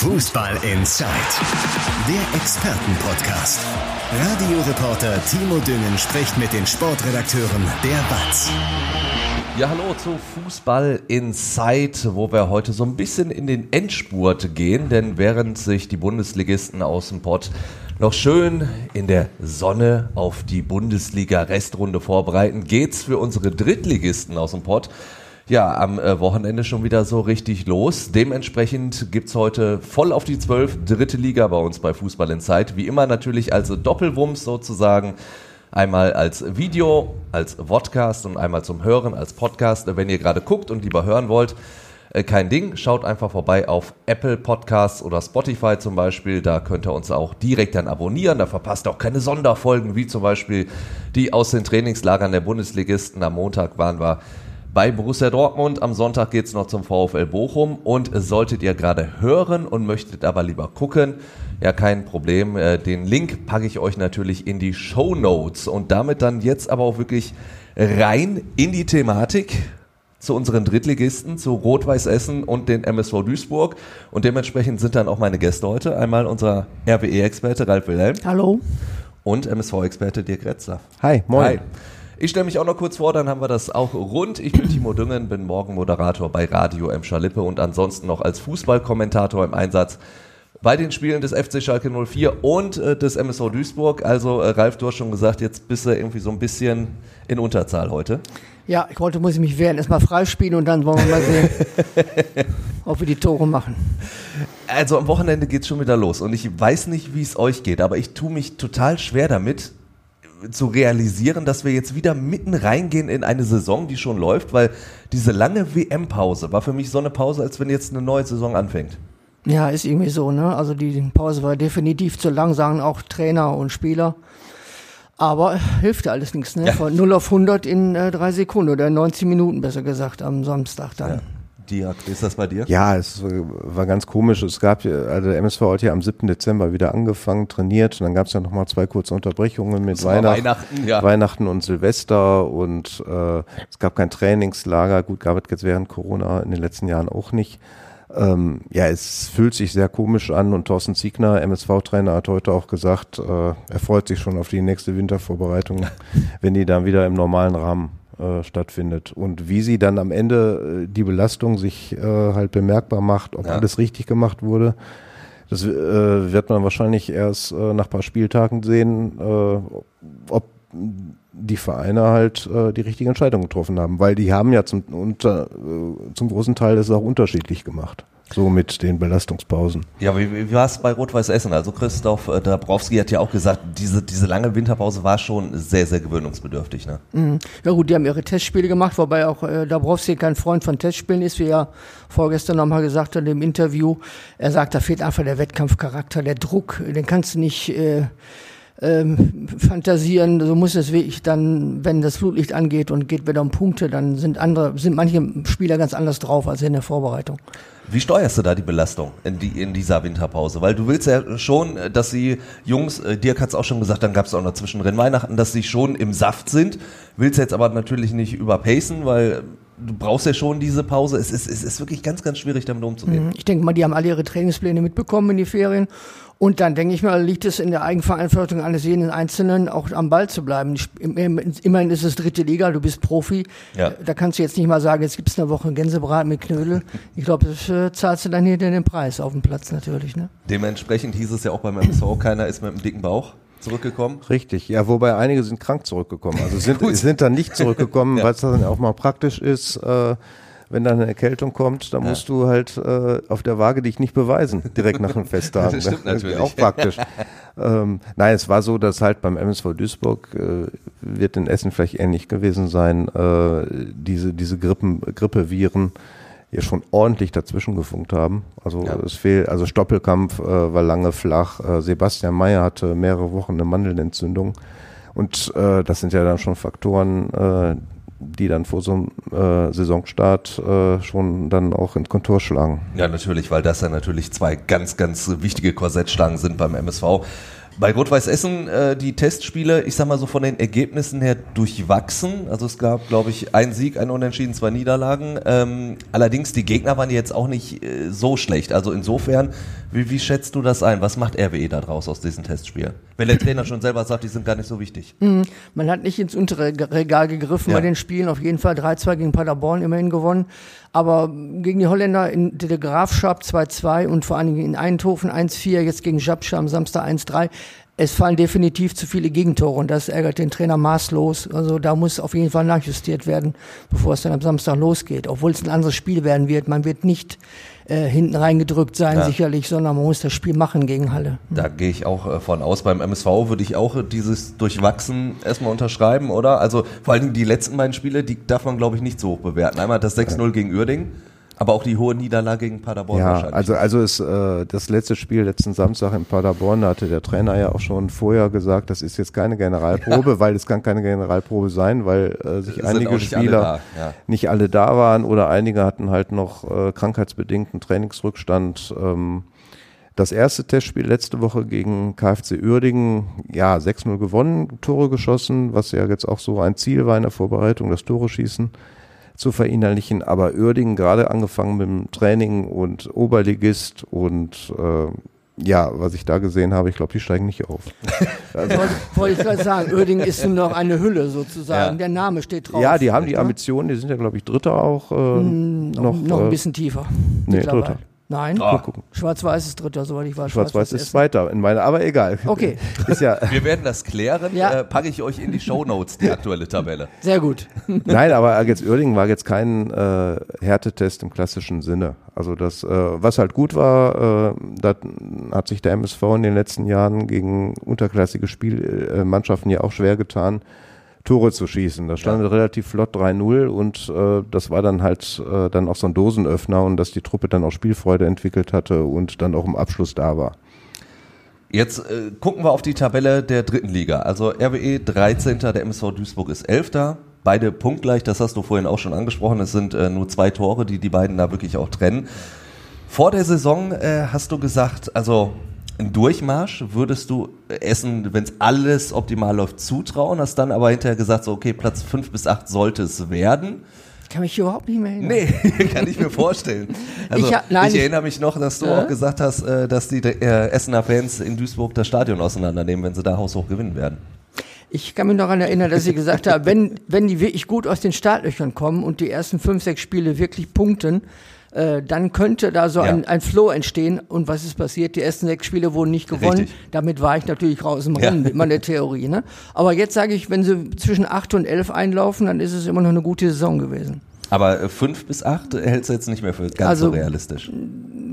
Fußball Inside, der Expertenpodcast. Radioreporter Timo Düngen spricht mit den Sportredakteuren der BATS. Ja, hallo zu Fußball Inside, wo wir heute so ein bisschen in den Endspurt gehen, denn während sich die Bundesligisten aus dem Pott noch schön in der Sonne auf die Bundesliga-Restrunde vorbereiten, geht's für unsere Drittligisten aus dem Pott ja, am äh, Wochenende schon wieder so richtig los. Dementsprechend gibt's heute voll auf die zwölf dritte Liga bei uns bei Fußball in Zeit. Wie immer natürlich als Doppelwumms sozusagen. Einmal als Video, als Podcast und einmal zum Hören als Podcast. Wenn ihr gerade guckt und lieber hören wollt, äh, kein Ding. Schaut einfach vorbei auf Apple Podcasts oder Spotify zum Beispiel. Da könnt ihr uns auch direkt dann abonnieren. Da verpasst ihr auch keine Sonderfolgen, wie zum Beispiel die aus den Trainingslagern der Bundesligisten. Am Montag waren wir bei Borussia Dortmund. Am Sonntag geht's noch zum VfL Bochum. Und solltet ihr gerade hören und möchtet aber lieber gucken, ja, kein Problem. Äh, den Link packe ich euch natürlich in die Show Notes. Und damit dann jetzt aber auch wirklich rein in die Thematik zu unseren Drittligisten, zu Rot-Weiß Essen und den MSV Duisburg. Und dementsprechend sind dann auch meine Gäste heute. Einmal unser RWE-Experte Ralf Wilhelm. Hallo. Und MSV-Experte Dirk Retzer. Hi, moin. Hi. Ich stelle mich auch noch kurz vor, dann haben wir das auch rund. Ich bin Timo Düngen, bin Morgenmoderator bei Radio M. Schalippe und ansonsten noch als Fußballkommentator im Einsatz bei den Spielen des FC Schalke 04 und äh, des MSV Duisburg. Also äh, Ralf, du hast schon gesagt, jetzt bist du irgendwie so ein bisschen in Unterzahl heute. Ja, ich wollte, muss ich mich wehren, erstmal freispielen und dann wollen wir mal sehen, ob wir die Tore machen. Also am Wochenende geht es schon wieder los und ich weiß nicht, wie es euch geht, aber ich tue mich total schwer damit, zu realisieren, dass wir jetzt wieder mitten reingehen in eine Saison, die schon läuft, weil diese lange WM-Pause war für mich so eine Pause, als wenn jetzt eine neue Saison anfängt. Ja, ist irgendwie so, ne? Also die Pause war definitiv zu lang, sagen auch Trainer und Spieler. Aber hilft ja alles nichts, ne? Ja. Von 0 auf 100 in äh, drei Sekunden oder 90 Minuten, besser gesagt, am Samstag dann. Ja. Dirk, wie ist das bei dir? Ja, es war ganz komisch. Es gab, also der MSV hat ja am 7. Dezember wieder angefangen, trainiert und dann gab es ja nochmal zwei kurze Unterbrechungen mit Weihnacht, Weihnachten, ja. Weihnachten und Silvester und äh, es gab kein Trainingslager. Gut, gab es jetzt während Corona in den letzten Jahren auch nicht. Ähm, ja, es fühlt sich sehr komisch an und Thorsten Ziegner, MSV-Trainer, hat heute auch gesagt, äh, er freut sich schon auf die nächste Wintervorbereitung, wenn die dann wieder im normalen Rahmen äh, stattfindet. Und wie sie dann am Ende äh, die Belastung sich äh, halt bemerkbar macht, ob ja. alles richtig gemacht wurde, das äh, wird man wahrscheinlich erst äh, nach paar Spieltagen sehen, ob die Vereine halt äh, die richtige Entscheidung getroffen haben, weil die haben ja zum, unter, äh, zum großen Teil das auch unterschiedlich gemacht. So mit den Belastungspausen. Ja, wie, wie war es bei Rot-Weiß Essen? Also Christoph äh, Dabrowski hat ja auch gesagt, diese, diese lange Winterpause war schon sehr, sehr gewöhnungsbedürftig. Ne? Mhm. Ja gut, die haben ihre Testspiele gemacht, wobei auch äh, Dabrowski kein Freund von Testspielen ist, wie er vorgestern nochmal gesagt hat im Interview. Er sagt, da fehlt einfach der Wettkampfcharakter, der Druck, den kannst du nicht... Äh, ähm, fantasieren, so muss es wirklich dann, wenn das Flutlicht angeht und geht wieder um Punkte, dann sind andere, sind manche Spieler ganz anders drauf als in der Vorbereitung. Wie steuerst du da die Belastung in, die, in dieser Winterpause? Weil du willst ja schon, dass die Jungs, äh, Dirk hat es auch schon gesagt, dann gab es auch noch zwischendrin Weihnachten, dass sie schon im Saft sind. Willst jetzt aber natürlich nicht überpacen, weil du brauchst ja schon diese Pause. Es ist, es ist wirklich ganz, ganz schwierig, damit umzugehen. Mhm. Ich denke mal, die haben alle ihre Trainingspläne mitbekommen in die Ferien und dann denke ich mal, liegt es in der Eigenverantwortung eines jeden Einzelnen, auch am Ball zu bleiben. Immerhin ist es dritte Liga, du bist Profi. Ja. Da kannst du jetzt nicht mal sagen, jetzt gibt's eine Woche Gänsebraten mit Knödel. Ich glaube, das äh, zahlst du dann hier den Preis auf dem Platz natürlich. Ne? Dementsprechend hieß es ja auch beim MSV, keiner ist mit einem dicken Bauch zurückgekommen. Richtig, ja, wobei einige sind krank zurückgekommen. Also sind, sind dann nicht zurückgekommen, ja. weil es dann auch mal praktisch ist. Äh, wenn dann eine Erkältung kommt, dann ja. musst du halt äh, auf der Waage dich nicht beweisen, direkt nach dem Festtagen. das stimmt natürlich. Auch praktisch. ähm, nein, es war so, dass halt beim MSV Duisburg äh, wird in Essen vielleicht ähnlich gewesen sein, äh, diese, diese Grippen, Grippeviren hier schon ordentlich dazwischen gefunkt haben. Also ja. es fehlt, also Stoppelkampf äh, war lange flach. Äh, Sebastian Mayer hatte mehrere Wochen eine Mandelentzündung. Und äh, das sind ja dann schon Faktoren, äh, die dann vor so einem äh, Saisonstart äh, schon dann auch ins Kontor schlagen. Ja, natürlich, weil das ja natürlich zwei ganz, ganz wichtige Korsettschlangen sind beim MSV. Bei Rot-Weiß Essen äh, die Testspiele, ich sag mal so von den Ergebnissen her durchwachsen. Also es gab, glaube ich, einen Sieg, ein Unentschieden, zwei Niederlagen. Ähm, allerdings die Gegner waren jetzt auch nicht äh, so schlecht. Also insofern, wie, wie schätzt du das ein? Was macht RWE da draus aus diesen Testspielen? Wenn der Trainer schon selber sagt, die sind gar nicht so wichtig. Mhm. Man hat nicht ins untere Regal gegriffen ja. bei den Spielen. Auf jeden Fall 3-2 gegen Paderborn immerhin gewonnen. Aber gegen die Holländer in der Grafschap 2-2 und vor allen Dingen in Eindhoven 1-4, jetzt gegen Japscha am Samstag 1-3 es fallen definitiv zu viele Gegentore und das ärgert den Trainer maßlos. Also da muss auf jeden Fall nachjustiert werden, bevor es dann am Samstag losgeht. Obwohl es ein anderes Spiel werden wird. Man wird nicht äh, hinten reingedrückt sein, ja. sicherlich, sondern man muss das Spiel machen gegen Halle. Da gehe ich auch äh, von aus. Beim MSV würde ich auch dieses Durchwachsen erstmal unterschreiben, oder? Also vor allen Dingen die letzten beiden Spiele, die darf man, glaube ich, nicht so hoch bewerten. Einmal das 6-0 ja. gegen Uerdingen aber auch die hohe Niederlage gegen Paderborn ja, wahrscheinlich. Also, also ist äh, das letzte Spiel letzten Samstag in Paderborn, da hatte der Trainer ja auch schon vorher gesagt, das ist jetzt keine Generalprobe, ja. weil es kann keine Generalprobe sein, weil äh, sich einige nicht Spieler alle ja. nicht alle da waren oder einige hatten halt noch äh, krankheitsbedingten Trainingsrückstand. Ähm, das erste Testspiel letzte Woche gegen KfC Uerdingen, ja, 6-0 gewonnen, Tore geschossen, was ja jetzt auch so ein Ziel war in der Vorbereitung, das Tore schießen zu verinnerlichen. Aber Uerdingen gerade angefangen mit dem Training und Oberligist und äh, ja, was ich da gesehen habe, ich glaube, die steigen nicht auf. Also, Wollte ich gerade sagen, Uerdingen ist nur noch eine Hülle sozusagen. Ja. Der Name steht drauf. Ja, die haben die Ambitionen, die sind ja, glaube ich, Dritter auch. Äh, mm, noch, noch ein äh, bisschen tiefer. Nee, Dritter. Nein, oh. Schwarz-Weiß ist Dritter, soweit ich weiß. Schwarz-Weiß ist Zweiter in meiner, aber egal. Okay. Ist ja Wir werden das klären. Ja. Äh, packe ich euch in die Show Notes die aktuelle Tabelle. Sehr gut. Nein, aber jetzt Uerdingen war jetzt kein äh, Härtetest im klassischen Sinne. Also das, äh, was halt gut war, äh, da hat sich der MSV in den letzten Jahren gegen unterklassige Spielmannschaften ja auch schwer getan Tore zu schießen. Da stand ja. relativ flott 3-0 und äh, das war dann halt äh, dann auch so ein Dosenöffner und dass die Truppe dann auch Spielfreude entwickelt hatte und dann auch im Abschluss da war. Jetzt äh, gucken wir auf die Tabelle der dritten Liga. Also RWE 13. Der MSV Duisburg ist 11. Beide punktgleich, das hast du vorhin auch schon angesprochen. Es sind äh, nur zwei Tore, die die beiden da wirklich auch trennen. Vor der Saison äh, hast du gesagt, also einen Durchmarsch würdest du Essen, wenn es alles optimal läuft, zutrauen, hast dann aber hinterher gesagt, so okay, Platz 5 bis 8 sollte es werden. Kann mich überhaupt nicht mehr erinnern. Nee, kann ich mir vorstellen. Also, ich, nein, ich, erinnere mich noch, dass du äh? auch gesagt hast, äh, dass die äh, Essener Fans in Duisburg das Stadion auseinandernehmen, wenn sie da haushoch gewinnen werden. Ich kann mich noch daran erinnern, dass sie gesagt haben, wenn, wenn die wirklich gut aus den Startlöchern kommen und die ersten fünf, sechs Spiele wirklich punkten, äh, dann könnte da so ja. ein, ein Flow entstehen. Und was ist passiert? Die ersten sechs Spiele wurden nicht gewonnen. Richtig. Damit war ich natürlich raus im Rennen ja. mit meiner Theorie. Ne? Aber jetzt sage ich, wenn sie zwischen acht und elf einlaufen, dann ist es immer noch eine gute Saison gewesen. Aber fünf bis acht hältst du jetzt nicht mehr für ganz also, so realistisch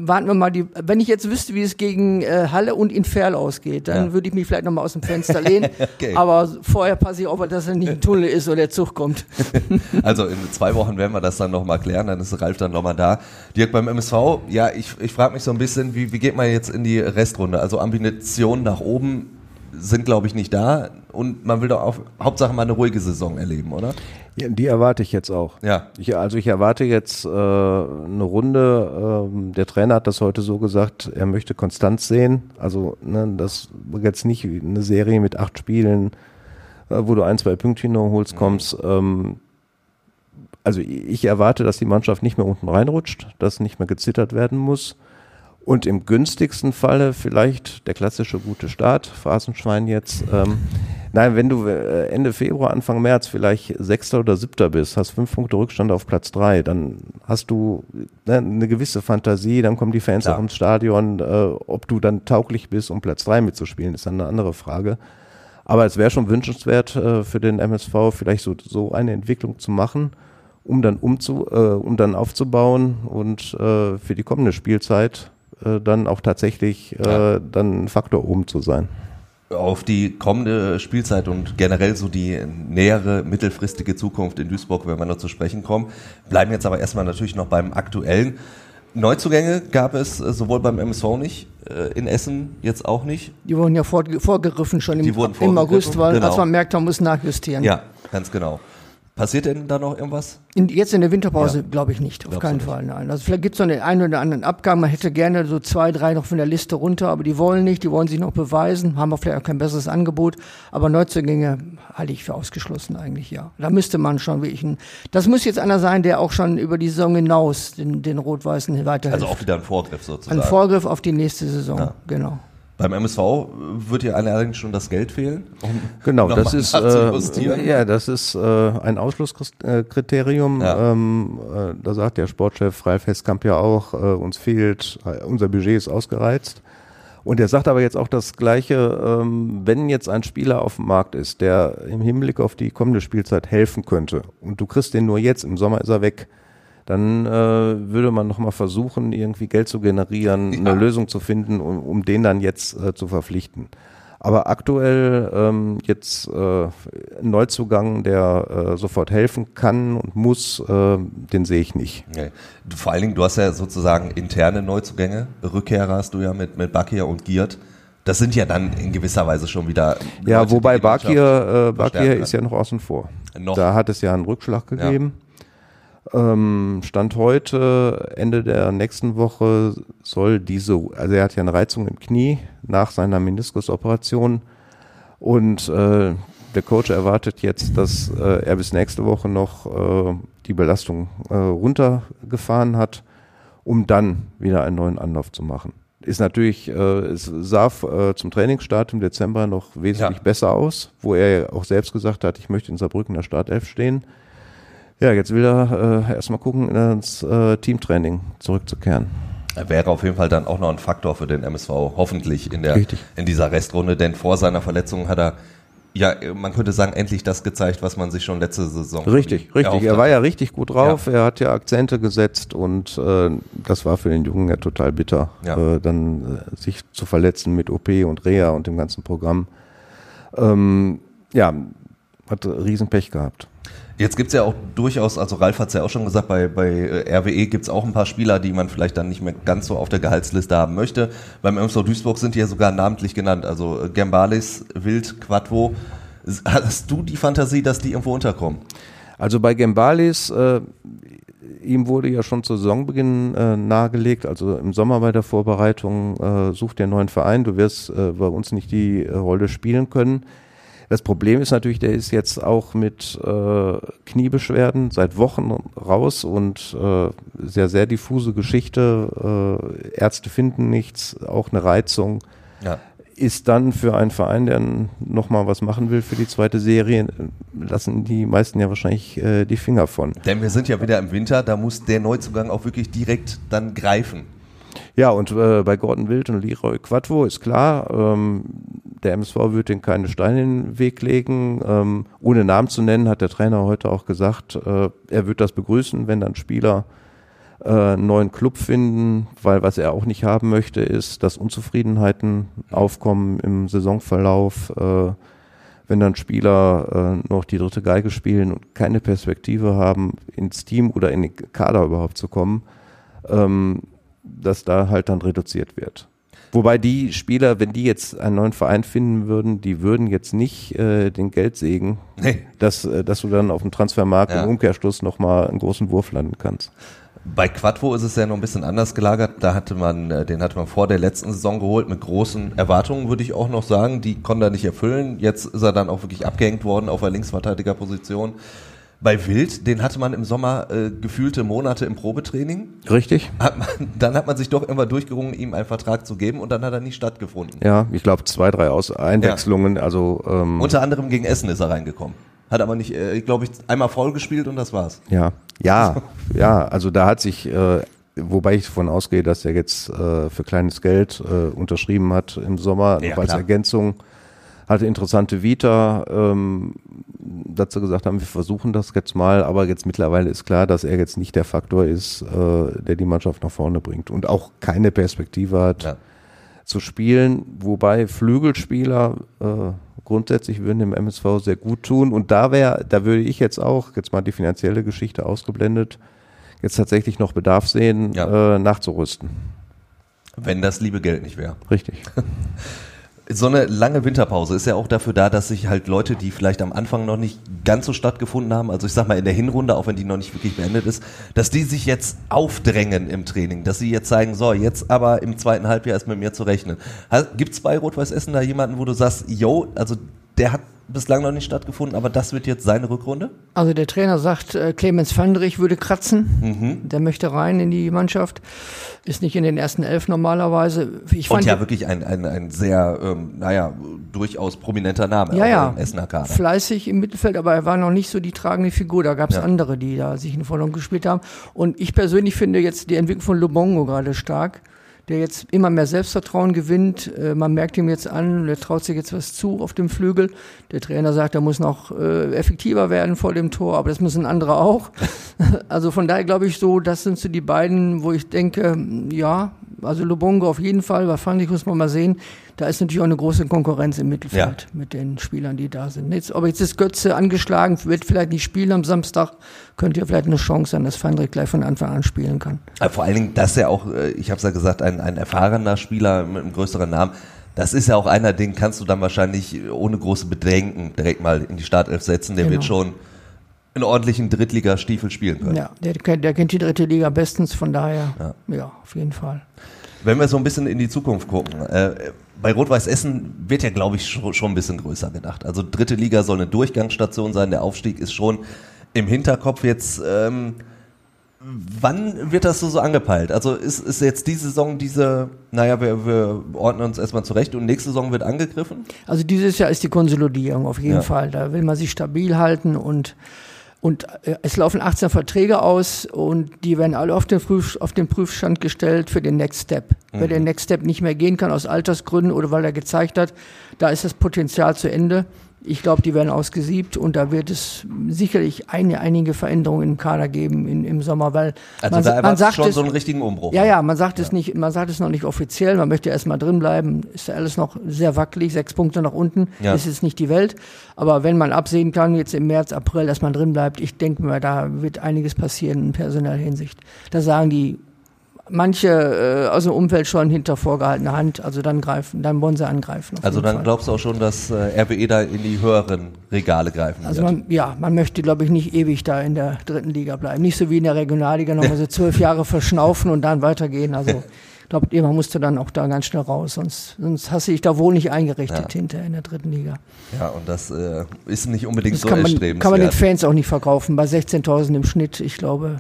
warten wir mal die, wenn ich jetzt wüsste, wie es gegen äh, Halle und Inferl ausgeht, dann ja. würde ich mich vielleicht nochmal aus dem Fenster lehnen. okay. Aber vorher passe ich auf, dass er nicht ein Tunnel ist oder der Zug kommt. also in zwei Wochen werden wir das dann nochmal klären, dann ist Ralf dann nochmal da. Dirk beim MSV, ja, ich, ich frage mich so ein bisschen, wie, wie geht man jetzt in die Restrunde? Also Ambitionen nach oben sind, glaube ich, nicht da und man will doch auch Hauptsache mal eine ruhige Saison erleben, oder? Ja, die erwarte ich jetzt auch. Ja. Ich, also ich erwarte jetzt äh, eine Runde. Ähm, der Trainer hat das heute so gesagt, er möchte Konstanz sehen. Also ne, das jetzt nicht eine Serie mit acht Spielen, äh, wo du ein, zwei Pünktchen noch holst, mhm. kommst. Ähm, also ich erwarte, dass die Mannschaft nicht mehr unten reinrutscht, dass nicht mehr gezittert werden muss. Und im günstigsten Falle vielleicht der klassische gute Start, Phrasenschwein jetzt. Ähm, nein, wenn du äh, Ende Februar, Anfang März vielleicht Sechster oder Siebter bist, hast fünf Punkte Rückstand auf Platz drei, dann hast du ne, eine gewisse Fantasie, dann kommen die Fans Klar. auch ins Stadion. Äh, ob du dann tauglich bist, um Platz drei mitzuspielen, ist dann eine andere Frage. Aber es wäre schon wünschenswert äh, für den MSV, vielleicht so, so eine Entwicklung zu machen um dann umzu, äh, um dann aufzubauen und äh, für die kommende Spielzeit äh, dann auch tatsächlich äh, ja. dann ein Faktor oben zu sein. Auf die kommende Spielzeit und generell so die nähere mittelfristige Zukunft in Duisburg, wenn wir noch zu sprechen kommen, bleiben jetzt aber erstmal natürlich noch beim aktuellen. Neuzugänge gab es äh, sowohl beim MSV nicht, äh, in Essen jetzt auch nicht. Die wurden ja vor, vorgegriffen schon im, im August, weil genau. als man merkt, man muss nachjustieren. Ja, ganz genau. Passiert denn da noch irgendwas? In, jetzt in der Winterpause ja. glaube ich nicht, auf Glaubst keinen Fall, nein. Also vielleicht gibt es noch den einen oder anderen Abgang, man hätte gerne so zwei, drei noch von der Liste runter, aber die wollen nicht, die wollen sich noch beweisen, haben auch vielleicht auch kein besseres Angebot, aber Neuzugänge halte ich für ausgeschlossen eigentlich, ja. Da müsste man schon wirklich ein, das muss jetzt einer sein, der auch schon über die Saison hinaus den, den Rot-Weißen weiterhilft. Also auch wieder ein Vorgriff sozusagen. Ein Vorgriff auf die nächste Saison, ja. genau. Beim MSV wird ja allerdings schon das Geld fehlen. Um genau, das ist, äh, ja, das ist äh, ein Ausschlusskriterium. Ja. Ähm, äh, da sagt der Sportchef Ralf Heskamp ja auch, äh, uns fehlt, äh, unser Budget ist ausgereizt. Und er sagt aber jetzt auch das Gleiche, ähm, wenn jetzt ein Spieler auf dem Markt ist, der im Hinblick auf die kommende Spielzeit helfen könnte und du kriegst den nur jetzt, im Sommer ist er weg, dann äh, würde man nochmal versuchen, irgendwie Geld zu generieren, ja. eine Lösung zu finden, um, um den dann jetzt äh, zu verpflichten. Aber aktuell ähm, jetzt äh, Neuzugang, der äh, sofort helfen kann und muss, äh, den sehe ich nicht. Okay. Vor allen Dingen, du hast ja sozusagen interne Neuzugänge. Rückkehrer hast du ja mit, mit Bakir und Giert. Das sind ja dann in gewisser Weise schon wieder. Ja, Leute, wobei Bakir, äh, Bakir ist ja noch außen vor. Noch. Da hat es ja einen Rückschlag gegeben. Ja. Ähm, Stand heute, Ende der nächsten Woche, soll diese, also er hat ja eine Reizung im Knie nach seiner Meniskusoperation und äh, der Coach erwartet jetzt, dass äh, er bis nächste Woche noch äh, die Belastung äh, runtergefahren hat, um dann wieder einen neuen Anlauf zu machen. Ist natürlich, äh, es sah äh, zum Trainingsstart im Dezember noch wesentlich ja. besser aus, wo er auch selbst gesagt hat, ich möchte in Saarbrücken der Startelf stehen. Ja, jetzt will er äh, erstmal gucken, ins äh, Teamtraining zurückzukehren. Er wäre auf jeden Fall dann auch noch ein Faktor für den MSV, hoffentlich in, der, in dieser Restrunde, denn vor seiner Verletzung hat er ja, man könnte sagen, endlich das gezeigt, was man sich schon letzte Saison. Richtig, richtig. Er war ja richtig gut drauf. Ja. Er hat ja Akzente gesetzt und äh, das war für den Jungen ja total bitter, ja. Äh, dann äh, sich zu verletzen mit OP und Reha und dem ganzen Programm. Ähm, ja, hat Riesenpech gehabt. Jetzt gibt's ja auch durchaus, also Ralf hat's ja auch schon gesagt, bei, bei äh, RWE gibt's auch ein paar Spieler, die man vielleicht dann nicht mehr ganz so auf der Gehaltsliste haben möchte. Beim MSV Duisburg sind die ja sogar namentlich genannt, also äh, Gembalis, Wild, Quattro. Hast du die Fantasie, dass die irgendwo unterkommen? Also bei Gembalis, äh, ihm wurde ja schon zu Saisonbeginn äh, nahegelegt, also im Sommer bei der Vorbereitung, äh, sucht der neuen Verein, du wirst äh, bei uns nicht die Rolle spielen können. Das Problem ist natürlich, der ist jetzt auch mit äh, Kniebeschwerden seit Wochen raus und äh, sehr, sehr diffuse Geschichte. Äh, Ärzte finden nichts, auch eine Reizung. Ja. Ist dann für einen Verein, der nochmal was machen will für die zweite Serie, lassen die meisten ja wahrscheinlich äh, die Finger von. Denn wir sind ja wieder im Winter, da muss der Neuzugang auch wirklich direkt dann greifen. Ja, und äh, bei Gordon Wild und Leroy Quattro ist klar, ähm, der MSV wird den keine Steine in den Weg legen. Ähm, ohne Namen zu nennen, hat der Trainer heute auch gesagt, äh, er wird das begrüßen, wenn dann Spieler äh, einen neuen Club finden, weil was er auch nicht haben möchte, ist, dass Unzufriedenheiten aufkommen im Saisonverlauf. Äh, wenn dann Spieler äh, noch die dritte Geige spielen und keine Perspektive haben, ins Team oder in den Kader überhaupt zu kommen, ähm, dass da halt dann reduziert wird. Wobei die Spieler, wenn die jetzt einen neuen Verein finden würden, die würden jetzt nicht äh, den Geldsegen, nee. dass, äh, dass du dann auf dem Transfermarkt ja. im Umkehrschluss nochmal einen großen Wurf landen kannst. Bei Quattro ist es ja noch ein bisschen anders gelagert. Da hatte man, äh, den hatte man vor der letzten Saison geholt mit großen Erwartungen, würde ich auch noch sagen. Die konnte er nicht erfüllen. Jetzt ist er dann auch wirklich abgehängt worden auf der Linksverteidigerposition. Bei Wild, den hatte man im Sommer äh, gefühlte Monate im Probetraining. Richtig. Hat man, dann hat man sich doch immer durchgerungen, ihm einen Vertrag zu geben und dann hat er nie stattgefunden. Ja, ich glaube zwei, drei Aus Einwechslungen. Ja. Also ähm unter anderem gegen Essen ist er reingekommen. Hat aber nicht, äh, glaube ich, einmal faul gespielt und das war's. Ja, ja, ja. Also da hat sich, äh, wobei ich davon ausgehe, dass er jetzt äh, für kleines Geld äh, unterschrieben hat im Sommer ja, als klar. Ergänzung hatte interessante Vita, ähm, dazu gesagt haben, wir versuchen das jetzt mal, aber jetzt mittlerweile ist klar, dass er jetzt nicht der Faktor ist, äh, der die Mannschaft nach vorne bringt und auch keine Perspektive hat ja. zu spielen, wobei Flügelspieler äh, grundsätzlich würden dem MSV sehr gut tun und da wäre, da würde ich jetzt auch, jetzt mal die finanzielle Geschichte ausgeblendet, jetzt tatsächlich noch Bedarf sehen, ja. äh, nachzurüsten. Wenn das liebe Geld nicht wäre. Richtig. so eine lange Winterpause ist ja auch dafür da, dass sich halt Leute, die vielleicht am Anfang noch nicht ganz so stattgefunden haben, also ich sag mal in der Hinrunde, auch wenn die noch nicht wirklich beendet ist, dass die sich jetzt aufdrängen im Training, dass sie jetzt zeigen, so, jetzt aber im zweiten Halbjahr ist mit mir zu rechnen. Gibt es bei Rot-Weiß Essen da jemanden, wo du sagst, yo, also der hat bislang noch nicht stattgefunden, aber das wird jetzt seine Rückrunde? Also der Trainer sagt, äh, Clemens Fandrich würde kratzen. Mhm. Der möchte rein in die Mannschaft. Ist nicht in den ersten elf normalerweise. Ich fand Und ja wirklich ein, ein, ein sehr, ähm, naja, durchaus prominenter Name ja, ja. im Essener Kader. Fleißig im Mittelfeld, aber er war noch nicht so die tragende Figur. Da gab es ja. andere, die da sich in Vordergrund gespielt haben. Und ich persönlich finde jetzt die Entwicklung von Lubongo gerade stark der jetzt immer mehr Selbstvertrauen gewinnt. Äh, man merkt ihm jetzt an, er traut sich jetzt was zu auf dem Flügel. Der Trainer sagt, er muss noch äh, effektiver werden vor dem Tor, aber das müssen andere auch. also von daher glaube ich so, das sind so die beiden, wo ich denke, ja, also Lubongo auf jeden Fall, bei Fandich muss man mal sehen, da ist natürlich auch eine große Konkurrenz im Mittelfeld ja. mit den Spielern, die da sind. Jetzt, ob jetzt ist Götze angeschlagen, wird vielleicht nicht spielen am Samstag, könnte ja vielleicht eine Chance sein, dass Fandrich gleich von Anfang an spielen kann. Aber vor allen Dingen, dass er auch, äh, ich habe es ja gesagt, ein, ein erfahrener Spieler mit einem größeren Namen, das ist ja auch einer, den kannst du dann wahrscheinlich ohne große Bedenken direkt mal in die Startelf setzen. Der genau. wird schon einen ordentlichen Drittligastiefel spielen können. Ja, der, der, kennt die dritte Liga bestens, von daher, ja, ja auf jeden Fall. Wenn wir so ein bisschen in die Zukunft gucken, äh, bei Rot-Weiß Essen wird ja, glaube ich, schon, ein bisschen größer gedacht. Also dritte Liga soll eine Durchgangsstation sein, der Aufstieg ist schon im Hinterkopf jetzt. Ähm, wann wird das so, so angepeilt? Also ist, ist jetzt die Saison diese, naja, wir, wir ordnen uns erstmal zurecht und nächste Saison wird angegriffen? Also dieses Jahr ist die Konsolidierung auf jeden ja. Fall. Da will man sich stabil halten und und äh, es laufen 18 Verträge aus und die werden alle auf den, Prüf, auf den Prüfstand gestellt für den Next Step. Mhm. Wer den Next Step nicht mehr gehen kann aus Altersgründen oder weil er gezeigt hat, da ist das Potenzial zu Ende, ich glaube, die werden ausgesiebt und da wird es sicherlich eine, einige Veränderungen im Kader geben in, im Sommer, weil also man, da man sagt schon es, so einen richtigen Umbruch. Ja, ja, man sagt ja. es nicht, man sagt es noch nicht offiziell, man möchte erstmal drin bleiben, ist ja alles noch sehr wackelig, sechs Punkte nach unten, ja. ist jetzt nicht die Welt, aber wenn man absehen kann, jetzt im März, April, dass man drin bleibt, ich denke mal, da wird einiges passieren in personeller Hinsicht. Da sagen die manche äh, aus dem Umfeld schon hinter vorgehaltener Hand, also dann greifen, dann wollen sie angreifen. Also dann Fall. glaubst du auch schon, dass äh, RWE da in die höheren Regale greifen also wird? Also ja, man möchte, glaube ich, nicht ewig da in der dritten Liga bleiben. Nicht so wie in der Regionalliga nochmal so zwölf Jahre verschnaufen und dann weitergehen. Also ich glaube, man musste dann auch da ganz schnell raus, sonst, sonst hast du dich da wohl nicht eingerichtet ja. hinter in der dritten Liga. Ja, und das äh, ist nicht unbedingt das so kann man, kann man den Fans auch nicht verkaufen. Bei 16.000 im Schnitt, ich glaube,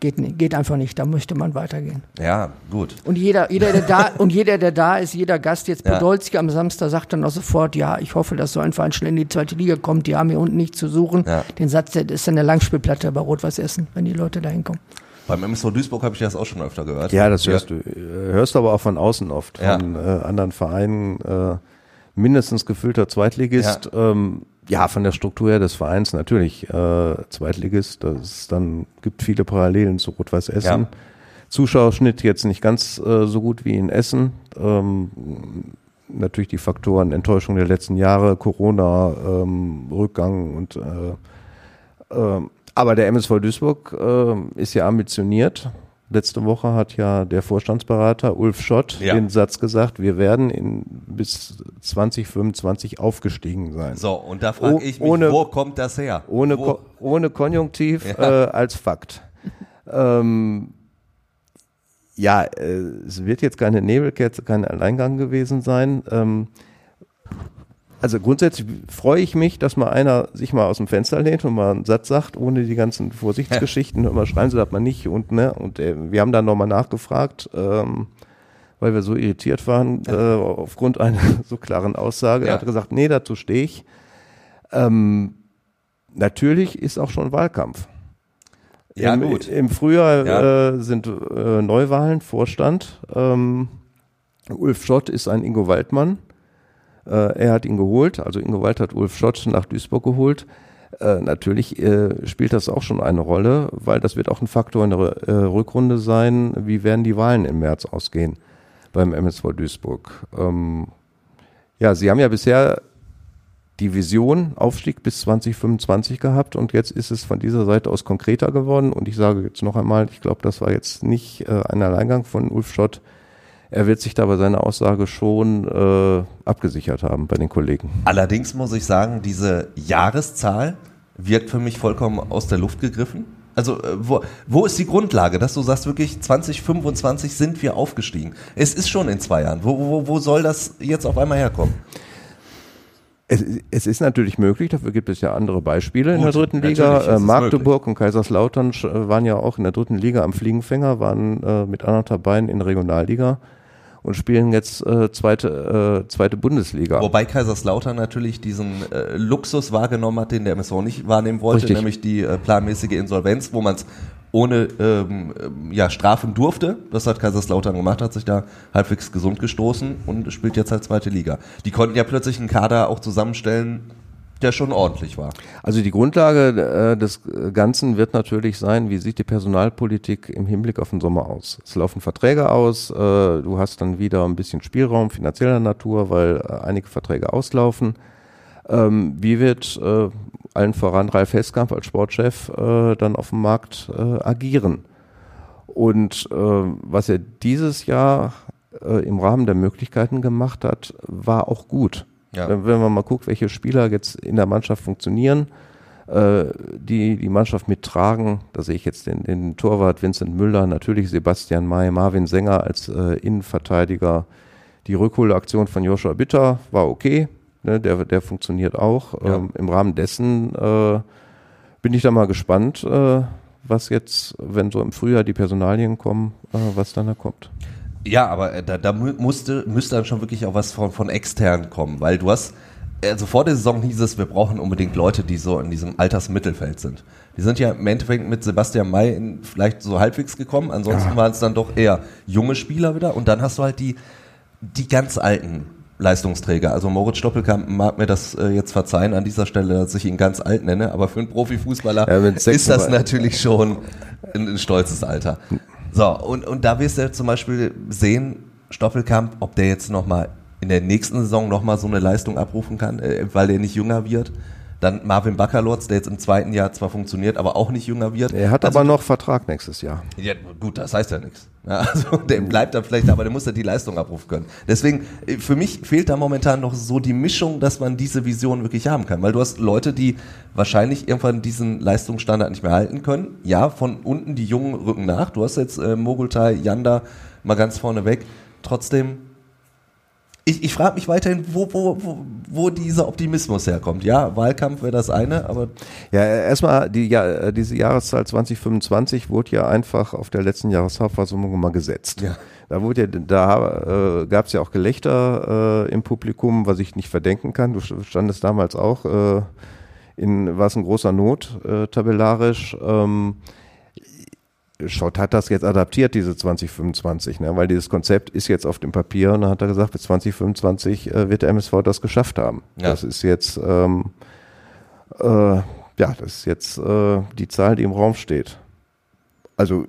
Geht, geht einfach nicht, da möchte man weitergehen. Ja, gut. Und jeder, jeder, der da, und jeder, der da ist, jeder Gast jetzt ja. Podolski am Samstag sagt dann auch sofort, ja, ich hoffe, dass so ein Verein schnell in die zweite Liga kommt, die haben hier unten nichts zu suchen. Ja. Den Satz, der ist dann der Langspielplatte bei Rot-Weiß Essen, wenn die Leute da hinkommen. Beim MSV Duisburg habe ich das auch schon öfter gehört. Ja, das hörst ja. du. Äh, hörst aber auch von außen oft, von äh, anderen Vereinen, äh, mindestens gefüllter Zweitligist. Ähm, ja, von der Struktur her des Vereins natürlich. Äh, Zweitligist, das dann gibt viele Parallelen zu Rot-Weiß Essen. Ja. Zuschauerschnitt jetzt nicht ganz äh, so gut wie in Essen. Ähm, natürlich die Faktoren Enttäuschung der letzten Jahre, Corona, ähm, Rückgang und äh, äh, aber der MSV Duisburg äh, ist ja ambitioniert Letzte Woche hat ja der Vorstandsberater Ulf Schott ja. den Satz gesagt, wir werden in, bis 2025 aufgestiegen sein. So, und da frage ich mich, ohne, wo kommt das her? Ohne, Ko ohne Konjunktiv ja. äh, als Fakt. ähm, ja, äh, es wird jetzt keine Nebelkerze, kein Alleingang gewesen sein. Ähm, also grundsätzlich freue ich mich, dass mal einer sich mal aus dem Fenster lehnt und mal einen Satz sagt, ohne die ganzen Vorsichtsgeschichten. Immer schreiben sie das mal nicht und ne. Und äh, wir haben dann nochmal nachgefragt, ähm, weil wir so irritiert waren äh, aufgrund einer so klaren Aussage. Ja. Er hat gesagt, nee, dazu stehe ich. Ähm, natürlich ist auch schon Wahlkampf. Ja, Im, gut. Im Frühjahr ja. äh, sind äh, Neuwahlen, Vorstand. Ähm, Ulf Schott ist ein Ingo Waldmann er hat ihn geholt, also Ingo Wald hat Ulf Schott nach Duisburg geholt. Äh, natürlich äh, spielt das auch schon eine Rolle, weil das wird auch ein Faktor in der äh, Rückrunde sein. Wie werden die Wahlen im März ausgehen beim MSV Duisburg? Ähm, ja, sie haben ja bisher die Vision Aufstieg bis 2025 gehabt und jetzt ist es von dieser Seite aus konkreter geworden und ich sage jetzt noch einmal, ich glaube, das war jetzt nicht äh, ein Alleingang von Ulf Schott. Er wird sich da bei seiner Aussage schon äh, abgesichert haben bei den Kollegen. Allerdings muss ich sagen, diese Jahreszahl wirkt für mich vollkommen aus der Luft gegriffen. Also äh, wo, wo ist die Grundlage, dass du sagst wirklich 2025 sind wir aufgestiegen? Es ist schon in zwei Jahren. Wo, wo, wo soll das jetzt auf einmal herkommen? Es, es, ist natürlich möglich, dafür gibt es ja andere Beispiele Gut, in der dritten Liga. Äh, Magdeburg und Kaiserslautern waren ja auch in der dritten Liga am Fliegenfänger, waren äh, mit anderthalb Beinen in der Regionalliga und spielen jetzt äh, zweite, äh, zweite Bundesliga. Wobei Kaiserslautern natürlich diesen äh, Luxus wahrgenommen hat, den der MSV nicht wahrnehmen wollte, Richtig. nämlich die äh, planmäßige Insolvenz, wo man es ohne ähm, ja, Strafen durfte. Das hat Kaiserslautern gemacht, hat sich da halbwegs gesund gestoßen und spielt jetzt halt zweite Liga. Die konnten ja plötzlich einen Kader auch zusammenstellen, der schon ordentlich war. Also die Grundlage äh, des Ganzen wird natürlich sein, wie sieht die Personalpolitik im Hinblick auf den Sommer aus. Es laufen Verträge aus, äh, du hast dann wieder ein bisschen Spielraum finanzieller Natur, weil äh, einige Verträge auslaufen. Ähm, wie wird äh, allen voran Ralf Heskamp als Sportchef äh, dann auf dem Markt äh, agieren? Und was er dieses Jahr im Rahmen der Möglichkeiten gemacht hat, war auch gut. Ja. Wenn, wenn man mal guckt, welche Spieler jetzt in der Mannschaft funktionieren, äh, die die Mannschaft mittragen, da sehe ich jetzt den, den Torwart Vincent Müller, natürlich Sebastian May, Marvin Sänger als äh, Innenverteidiger. Die Rückholaktion von Joshua Bitter war okay, ne, der, der funktioniert auch. Ja. Ähm, Im Rahmen dessen äh, bin ich da mal gespannt, äh, was jetzt, wenn so im Frühjahr die Personalien kommen, äh, was dann da kommt. Ja, aber äh, da, da musste, müsste dann schon wirklich auch was von, von extern kommen, weil du hast, also vor der Saison hieß es, wir brauchen unbedingt Leute, die so in diesem Altersmittelfeld sind. Die sind ja im Endeffekt mit Sebastian May in, vielleicht so halbwegs gekommen, ansonsten ja. waren es dann doch eher junge Spieler wieder und dann hast du halt die, die ganz alten Leistungsträger. Also Moritz Stoppelkamp mag mir das äh, jetzt verzeihen an dieser Stelle, dass ich ihn ganz alt nenne, aber für einen Profifußballer ja, ist das natürlich schon ein, ein stolzes Alter. So, und, und da wirst du zum Beispiel sehen, Stoppelkamp, ob der jetzt nochmal in der nächsten Saison nochmal so eine Leistung abrufen kann, äh, weil er nicht jünger wird. Dann Marvin Bakalotz, der jetzt im zweiten Jahr zwar funktioniert, aber auch nicht jünger wird. Er hat also, aber noch Vertrag nächstes Jahr. Ja, gut, das heißt ja nichts. Ja, also der bleibt da vielleicht, aber der muss ja die Leistung abrufen können. Deswegen, äh, für mich fehlt da momentan noch so die Mischung, dass man diese Vision wirklich haben kann. Weil du hast Leute, die wahrscheinlich irgendwann diesen Leistungsstandard nicht mehr halten können. Ja, von unten die Jungen rücken nach. Du hast jetzt äh, Mogultai, Yanda mal ganz vorne weg. Trotzdem ich, ich frage mich weiterhin, wo, wo, wo, wo dieser Optimismus herkommt. Ja, Wahlkampf wäre das eine, aber. Ja, erstmal, die, ja, diese Jahreszahl 2025 wurde ja einfach auf der letzten Jahreshauptversammlung mal gesetzt. Ja. Da wurde ja, da äh, gab es ja auch Gelächter äh, im Publikum, was ich nicht verdenken kann. Du standest damals auch äh, in, war es ein großer Not, äh, tabellarisch. Ähm, Schott hat das jetzt adaptiert, diese 2025, ne? weil dieses Konzept ist jetzt auf dem Papier und dann hat er gesagt, bis 2025 äh, wird der MSV das geschafft haben. Ja. Das ist jetzt, ähm, äh, ja, das ist jetzt äh, die Zahl, die im Raum steht. Also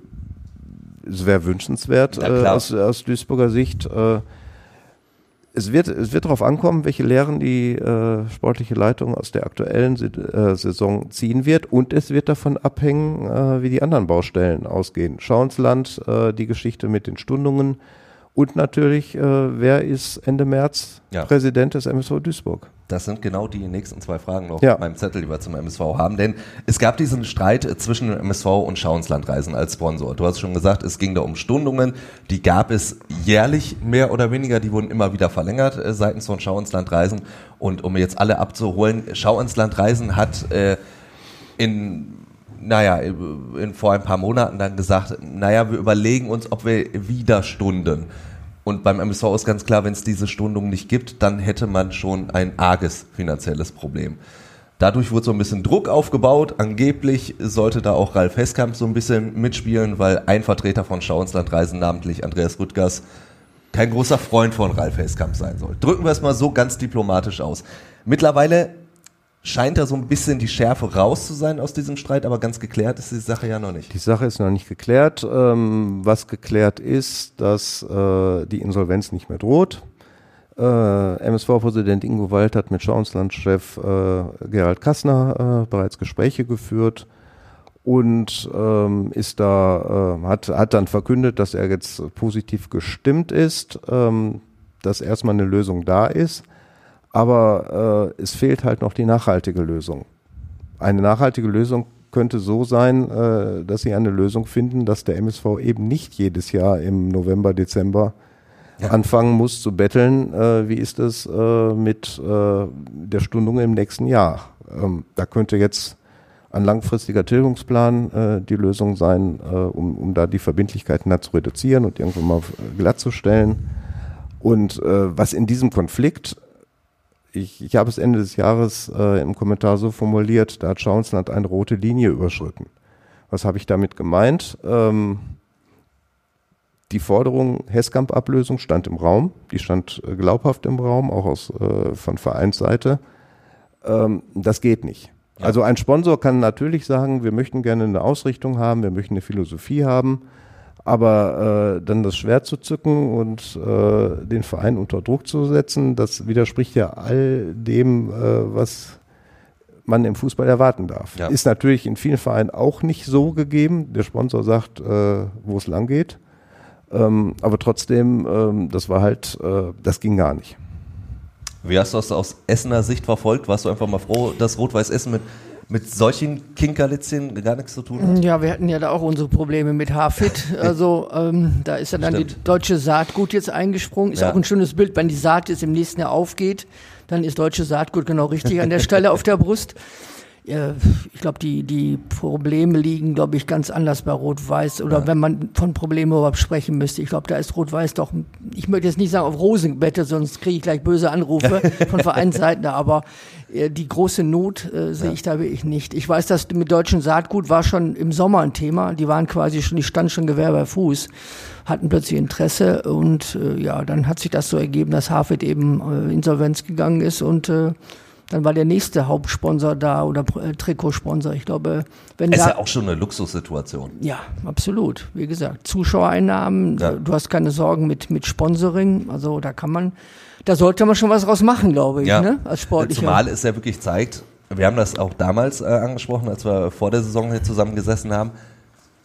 es wäre wünschenswert äh, aus, aus Duisburger Sicht. Äh, es wird, es wird darauf ankommen, welche Lehren die äh, sportliche Leitung aus der aktuellen äh, Saison ziehen wird. Und es wird davon abhängen, äh, wie die anderen Baustellen ausgehen. Schauensland, äh, die Geschichte mit den Stundungen und natürlich, äh, wer ist Ende März ja. Präsident des MSV Duisburg? Das sind genau die nächsten zwei Fragen noch ja. auf meinem Zettel, die wir zum MSV haben. Denn es gab diesen Streit zwischen MSV und Schauenslandreisen als Sponsor. Du hast schon gesagt, es ging da um Stundungen. Die gab es jährlich mehr oder weniger. Die wurden immer wieder verlängert äh, seitens von Schauenslandreisen. Und um jetzt alle abzuholen, Schauenslandreisen hat äh, in naja, in, vor ein paar Monaten dann gesagt, naja, wir überlegen uns, ob wir wieder stunden. Und beim MSV ist ganz klar, wenn es diese Stundung nicht gibt, dann hätte man schon ein arges finanzielles Problem. Dadurch wurde so ein bisschen Druck aufgebaut. Angeblich sollte da auch Ralf Heskamp so ein bisschen mitspielen, weil ein Vertreter von Schauenslandreisen, namentlich Andreas Rüttgers, kein großer Freund von Ralf Heskamp sein soll. Drücken wir es mal so ganz diplomatisch aus. Mittlerweile scheint da so ein bisschen die Schärfe raus zu sein aus diesem Streit, aber ganz geklärt ist die Sache ja noch nicht. Die Sache ist noch nicht geklärt. Ähm, was geklärt ist, dass äh, die Insolvenz nicht mehr droht. Äh, MSV-Präsident Ingo Wald hat mit Schauenslandchef äh, Gerald Kassner äh, bereits Gespräche geführt und ähm, ist da, äh, hat, hat dann verkündet, dass er jetzt positiv gestimmt ist, ähm, dass erstmal eine Lösung da ist. Aber äh, es fehlt halt noch die nachhaltige Lösung. Eine nachhaltige Lösung könnte so sein, äh, dass sie eine Lösung finden, dass der MSV eben nicht jedes Jahr im November, Dezember ja. anfangen muss zu betteln, äh, wie ist es äh, mit äh, der Stundung im nächsten Jahr. Ähm, da könnte jetzt ein langfristiger Tilgungsplan äh, die Lösung sein, äh, um, um da die Verbindlichkeiten da zu reduzieren und irgendwo mal glatt zu stellen. Und äh, was in diesem Konflikt, ich, ich habe es Ende des Jahres äh, im Kommentar so formuliert, da hat Schauensland eine rote Linie überschritten. Was habe ich damit gemeint? Ähm, die Forderung Hesskamp-Ablösung stand im Raum, die stand äh, glaubhaft im Raum, auch aus, äh, von Vereinsseite. Ähm, das geht nicht. Also ein Sponsor kann natürlich sagen, wir möchten gerne eine Ausrichtung haben, wir möchten eine Philosophie haben, aber äh, dann das Schwert zu zücken und äh, den Verein unter Druck zu setzen, das widerspricht ja all dem, äh, was man im Fußball erwarten darf. Ja. Ist natürlich in vielen Vereinen auch nicht so gegeben. Der Sponsor sagt, äh, wo es lang geht. Ähm, aber trotzdem, ähm, das war halt, äh, das ging gar nicht. Wie hast du das aus Essener Sicht verfolgt? Warst du einfach mal froh, dass Rot-Weiß Essen mit, mit solchen Kinkerlitzchen gar nichts zu tun hat? Ja, wir hatten ja da auch unsere Probleme mit Hafit. Also ähm, da ist ja dann Stimmt. die deutsche Saatgut jetzt eingesprungen. Ist ja. auch ein schönes Bild, wenn die Saat jetzt im nächsten Jahr aufgeht, dann ist deutsche Saatgut genau richtig an der Stelle auf der Brust ich glaube, die, die Probleme liegen, glaube ich, ganz anders bei Rot-Weiß. Oder ja. wenn man von Problemen überhaupt sprechen müsste. Ich glaube, da ist Rot-Weiß doch, ich möchte jetzt nicht sagen auf Rosenbette, sonst kriege ich gleich böse Anrufe von Vereinsseiten. Aber äh, die große Not äh, sehe ja. ich da wirklich nicht. Ich weiß, dass mit deutschen Saatgut war schon im Sommer ein Thema. Die waren quasi schon, die standen schon Gewehr bei Fuß, hatten plötzlich Interesse und äh, ja, dann hat sich das so ergeben, dass Hafid eben äh, insolvenz gegangen ist und äh, dann war der nächste Hauptsponsor da oder äh, Trikotsponsor. Ich glaube, wenn ist da, ja auch schon eine Luxussituation. Ja, absolut. Wie gesagt, Zuschauereinnahmen, ja. du hast keine Sorgen mit mit Sponsoring, also da kann man, da sollte man schon was draus machen, glaube ich, ja. ne? als Sportlicher. Zumal es ja wirklich zeigt, wir haben das auch damals äh, angesprochen, als wir vor der Saison hier zusammengesessen haben.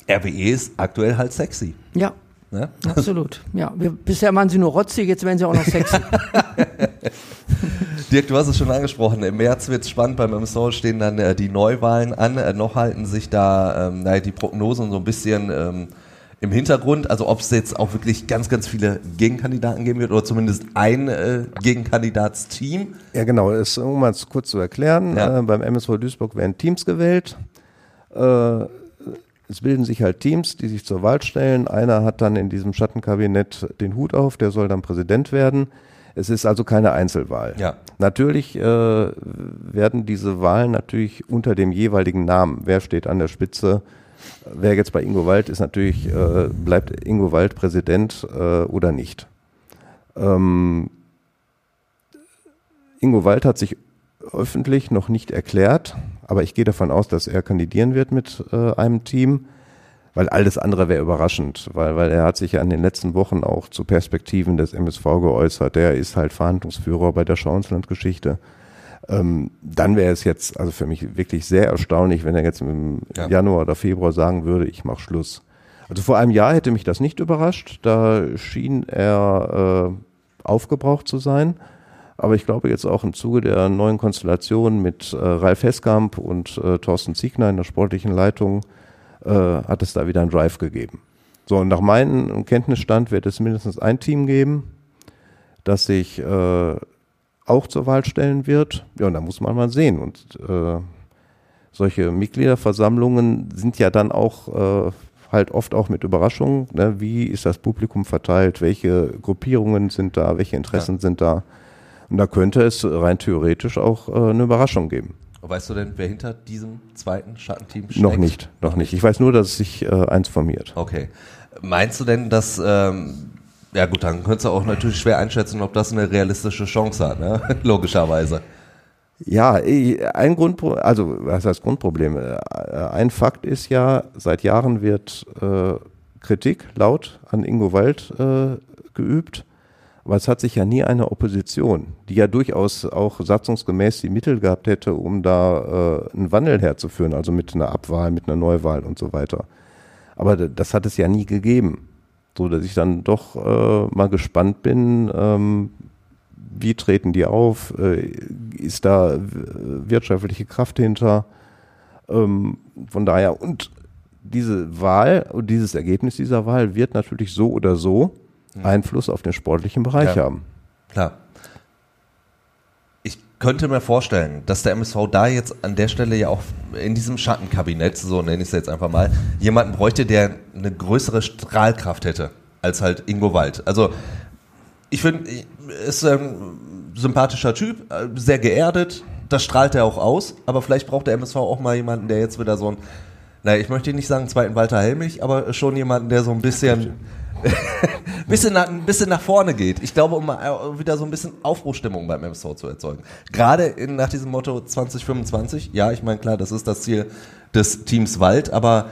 RWE ist aktuell halt sexy. Ja, Ne? Absolut. Ja, wir, bisher waren sie nur rotzig, jetzt werden sie auch noch sexy. Dirk, du hast es schon angesprochen. Im März wird es spannend. Beim MSO stehen dann äh, die Neuwahlen an. Äh, noch halten sich da ähm, naja, die Prognosen so ein bisschen ähm, im Hintergrund. Also ob es jetzt auch wirklich ganz, ganz viele Gegenkandidaten geben wird oder zumindest ein äh, Gegenkandidatsteam. Ja, genau. Das, um mal kurz zu erklären. Ja. Äh, beim MSV Duisburg werden Teams gewählt. Äh, es bilden sich halt Teams, die sich zur Wahl stellen. Einer hat dann in diesem Schattenkabinett den Hut auf, der soll dann Präsident werden. Es ist also keine Einzelwahl. Ja. Natürlich äh, werden diese Wahlen natürlich unter dem jeweiligen Namen. Wer steht an der Spitze? Wer jetzt bei Ingo Wald ist, natürlich äh, bleibt Ingo Wald Präsident äh, oder nicht. Ähm, Ingo Wald hat sich öffentlich noch nicht erklärt, aber ich gehe davon aus, dass er kandidieren wird mit äh, einem Team, weil alles andere wäre überraschend, weil, weil er hat sich ja in den letzten Wochen auch zu Perspektiven des MSV geäußert. Der ist halt Verhandlungsführer bei der Schauensland-Geschichte. Ähm, dann wäre es jetzt also für mich wirklich sehr erstaunlich, wenn er jetzt im ja. Januar oder Februar sagen würde, ich mache Schluss. Also vor einem Jahr hätte mich das nicht überrascht. Da schien er äh, aufgebraucht zu sein. Aber ich glaube jetzt auch im Zuge der neuen Konstellation mit äh, Ralf Heskamp und äh, Thorsten Ziegner in der sportlichen Leitung äh, hat es da wieder einen Drive gegeben. So, und nach meinem Kenntnisstand wird es mindestens ein Team geben, das sich äh, auch zur Wahl stellen wird. Ja, und da muss man mal sehen. Und äh, solche Mitgliederversammlungen sind ja dann auch äh, halt oft auch mit Überraschungen. Ne? Wie ist das Publikum verteilt? Welche Gruppierungen sind da? Welche Interessen ja. sind da? Und da könnte es rein theoretisch auch äh, eine Überraschung geben. Weißt du denn, wer hinter diesem zweiten Schattenteam steckt? Noch nicht, noch nicht. Ich weiß nur, dass es sich äh, eins formiert. Okay. Meinst du denn, dass, ähm, ja gut, dann könntest du auch natürlich schwer einschätzen, ob das eine realistische Chance hat, ne? logischerweise. Ja, ein Grundproblem, also was heißt Grundproblem? Äh, ein Fakt ist ja, seit Jahren wird äh, Kritik laut an Ingo Wald äh, geübt Aber es hat sich ja nie eine Opposition, die ja durchaus auch satzungsgemäß die Mittel gehabt hätte, um da äh, einen Wandel herzuführen, also mit einer Abwahl, mit einer Neuwahl und so weiter. Aber das hat es ja nie gegeben. So dass ich dann doch äh, mal gespannt bin, ähm, wie treten die auf? Äh, ist da wirtschaftliche Kraft hinter? Ähm, von daher, und diese Wahl und dieses Ergebnis dieser Wahl wird natürlich so oder so mhm. Einfluss auf den sportlichen Bereich Klar. haben. Klar. Ich könnte mir vorstellen, dass der MSV da jetzt an der Stelle ja auch in diesem Schattenkabinett, so nenne ich es jetzt einfach mal, jemanden bräuchte, der eine größere Strahlkraft hätte als halt Ingo Wald. Also ich finde, ist ein sympathischer Typ, äh, sehr geerdet, das strahlt er auch aus, aber vielleicht braucht der MSV auch mal jemanden, der jetzt wieder so ein, naja, ich möchte nicht sagen zweiten Walter Helmich, aber schon jemanden, der so ein bisschen, bisschen, nach, ein bisschen nach vorne geht. Ich glaube, um mal wieder so ein bisschen Aufbruchstimmung beim MSV zu erzeugen. Gerade in, nach diesem Motto 2025, ja, ich meine, klar, das ist das Ziel des Teams Wald, aber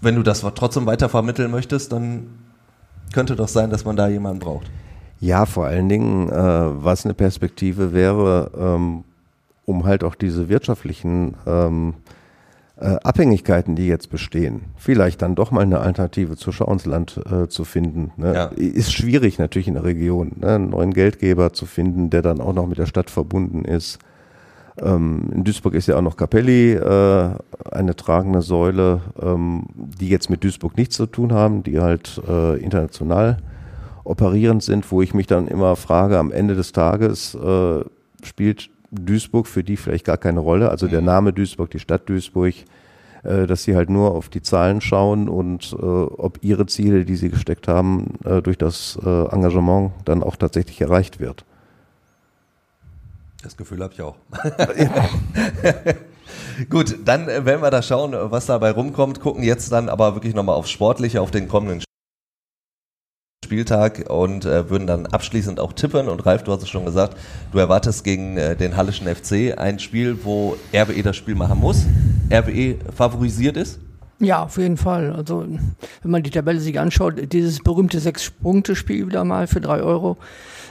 wenn du das trotzdem weiter vermitteln möchtest, dann könnte doch sein, dass man da jemanden braucht. Ja, vor allen Dingen, äh, was eine Perspektive wäre, ähm, um halt auch diese wirtschaftlichen ähm, äh, Abhängigkeiten, die jetzt bestehen, vielleicht dann doch mal eine Alternative zu Schauensland äh, zu finden. Ne? Ja. Ist schwierig natürlich in der Region, ne? einen neuen Geldgeber zu finden, der dann auch noch mit der Stadt verbunden ist. Ähm, in Duisburg ist ja auch noch Capelli äh, eine tragende Säule, ähm, die jetzt mit Duisburg nichts zu tun haben, die halt äh, international operierend sind, wo ich mich dann immer frage, am Ende des Tages äh, spielt Duisburg für die vielleicht gar keine Rolle. Also der mhm. Name Duisburg, die Stadt Duisburg, äh, dass sie halt nur auf die Zahlen schauen und äh, ob ihre Ziele, die sie gesteckt haben, äh, durch das äh, Engagement dann auch tatsächlich erreicht wird. Das Gefühl habe ich auch. Gut, dann äh, werden wir da schauen, was dabei rumkommt, gucken jetzt dann aber wirklich nochmal aufs Sportliche, auf den kommenden Spieltag und äh, würden dann abschließend auch tippen. Und Ralf, du hast es schon gesagt, du erwartest gegen äh, den Hallischen FC ein Spiel, wo RWE das Spiel machen muss. RWE favorisiert ist? Ja, auf jeden Fall. Also wenn man die Tabelle sich anschaut, dieses berühmte Sechs-Punkte-Spiel wieder mal für drei Euro.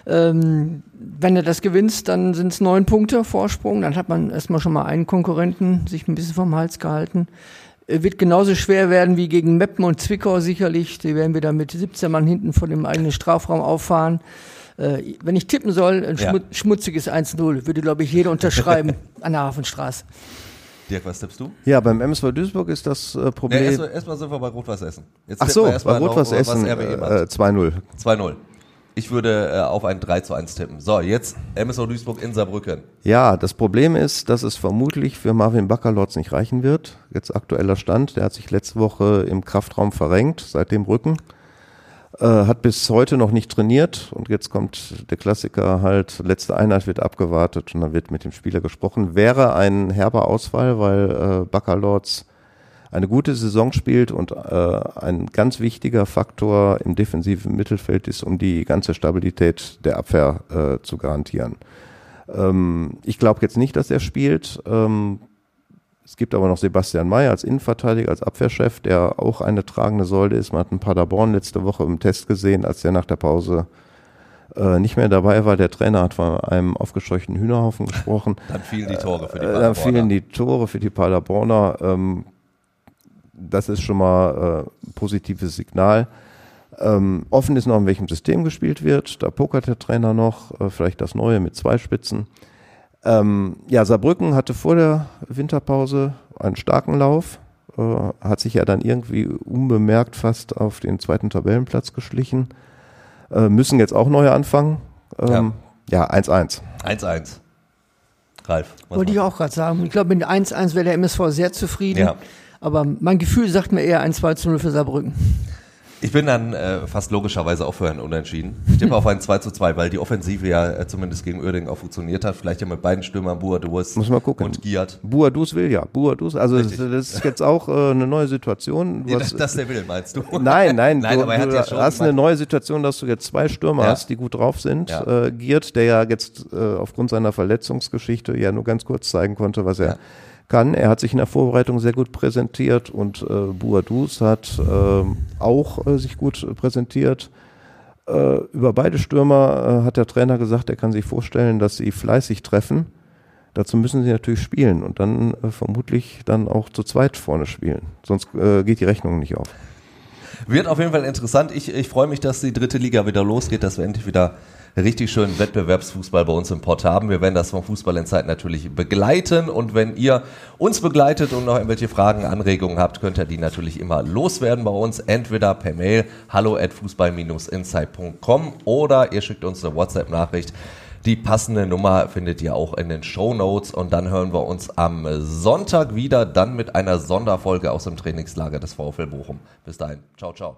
Ähm, wenn er das gewinnt, dann sind es neun Punkte Vorsprung. Dann hat man erstmal schon mal einen Konkurrenten sich ein bisschen vom Hals gehalten. Äh, wird genauso schwer werden wie gegen Meppen und Zwickau sicherlich. Die werden wir da mit 17 Mann hinten vor dem eigenen Strafraum auffahren. Äh, wenn ich tippen soll, ein ja. schmutziges 1-0, würde, glaube ich, jeder unterschreiben an der Hafenstraße. Dirk, was tippst du? Ja, beim MSV Duisburg ist das äh, Problem. Ja, Erstmal erst sind wir bei Rot-Weiß Essen. Jetzt Ach so, bei Rot-Weiß Essen äh, 2-0. 2-0. Ich würde äh, auf ein 3 zu 1 tippen. So, jetzt MSO Duisburg in Saarbrücken. Ja, das Problem ist, dass es vermutlich für Marvin Baccalords nicht reichen wird. Jetzt aktueller Stand. Der hat sich letzte Woche im Kraftraum verrenkt, seit dem Rücken. Äh, hat bis heute noch nicht trainiert und jetzt kommt der Klassiker halt, letzte Einheit wird abgewartet und dann wird mit dem Spieler gesprochen. Wäre ein herber Ausfall, weil äh, Baccalords eine gute Saison spielt und äh, ein ganz wichtiger Faktor im defensiven Mittelfeld ist, um die ganze Stabilität der Abwehr äh, zu garantieren. Ähm, ich glaube jetzt nicht, dass er spielt. Ähm, es gibt aber noch Sebastian May als Innenverteidiger, als Abwehrchef, der auch eine tragende Säule ist. Man hat einen Paderborn letzte Woche im Test gesehen, als der nach der Pause äh, nicht mehr dabei war. Der Trainer hat von einem aufgescheuchten Hühnerhaufen gesprochen. Dann fielen die Tore für die Paderborner. Äh, dann fielen die Tore für die Paderborner. Ähm, das ist schon mal äh, positives Signal. Ähm, offen ist noch, in welchem System gespielt wird. Da pokert der Trainer noch, äh, vielleicht das Neue mit zwei Spitzen. Ähm, ja, Saarbrücken hatte vor der Winterpause einen starken Lauf, äh, hat sich ja dann irgendwie unbemerkt fast auf den zweiten Tabellenplatz geschlichen. Äh, müssen jetzt auch neu anfangen. Ähm, ja, 1-1. 1-1. Ralf. Wollte ich auch gerade sagen. Ich glaube, mit 1-1 wäre der MSV sehr zufrieden. Ja. Aber mein Gefühl sagt mir eher ein 2 zu 0 für Saarbrücken. Ich bin dann äh, fast logischerweise auch für ein Unentschieden. Ich tippe auf ein 2 zu 2, weil die Offensive ja äh, zumindest gegen Uerdingen auch funktioniert hat. Vielleicht ja mit beiden Stürmern, Buadus Muss mal gucken. und Giat. Buadus will ja. Buadus, also das, das, ist jetzt auch äh, eine neue Situation. Nee, das, das der will, meinst du? Nein, nein, nein du, aber er hat ja schon hast eine neue Situation, dass du jetzt zwei Stürmer ja. hast, die gut drauf sind. Ja. Äh, Giert, der ja jetzt äh, aufgrund seiner Verletzungsgeschichte ja nur ganz kurz zeigen konnte, was er ja kann. Er hat sich in der Vorbereitung sehr gut präsentiert und äh, Buadus hat äh, auch äh, sich gut präsentiert. Äh, über beide Stürmer äh, hat der Trainer gesagt, er kann sich vorstellen, dass sie fleißig treffen. Dazu müssen sie natürlich spielen und dann äh, vermutlich dann auch zu zweit vorne spielen. Sonst äh, geht die Rechnung nicht auf. Wird auf jeden Fall interessant. Ich, ich freue mich, dass die dritte Liga wieder losgeht, dass wir endlich wieder richtig schönen Wettbewerbsfußball bei uns im Pott haben. Wir werden das vom Fußball in Zeit natürlich begleiten und wenn ihr uns begleitet und noch irgendwelche Fragen, Anregungen habt, könnt ihr die natürlich immer loswerden bei uns, entweder per Mail hallo at fußball-insight.com oder ihr schickt uns eine WhatsApp-Nachricht die passende Nummer findet ihr auch in den Show Notes und dann hören wir uns am Sonntag wieder, dann mit einer Sonderfolge aus dem Trainingslager des VfL Bochum. Bis dahin, ciao, ciao.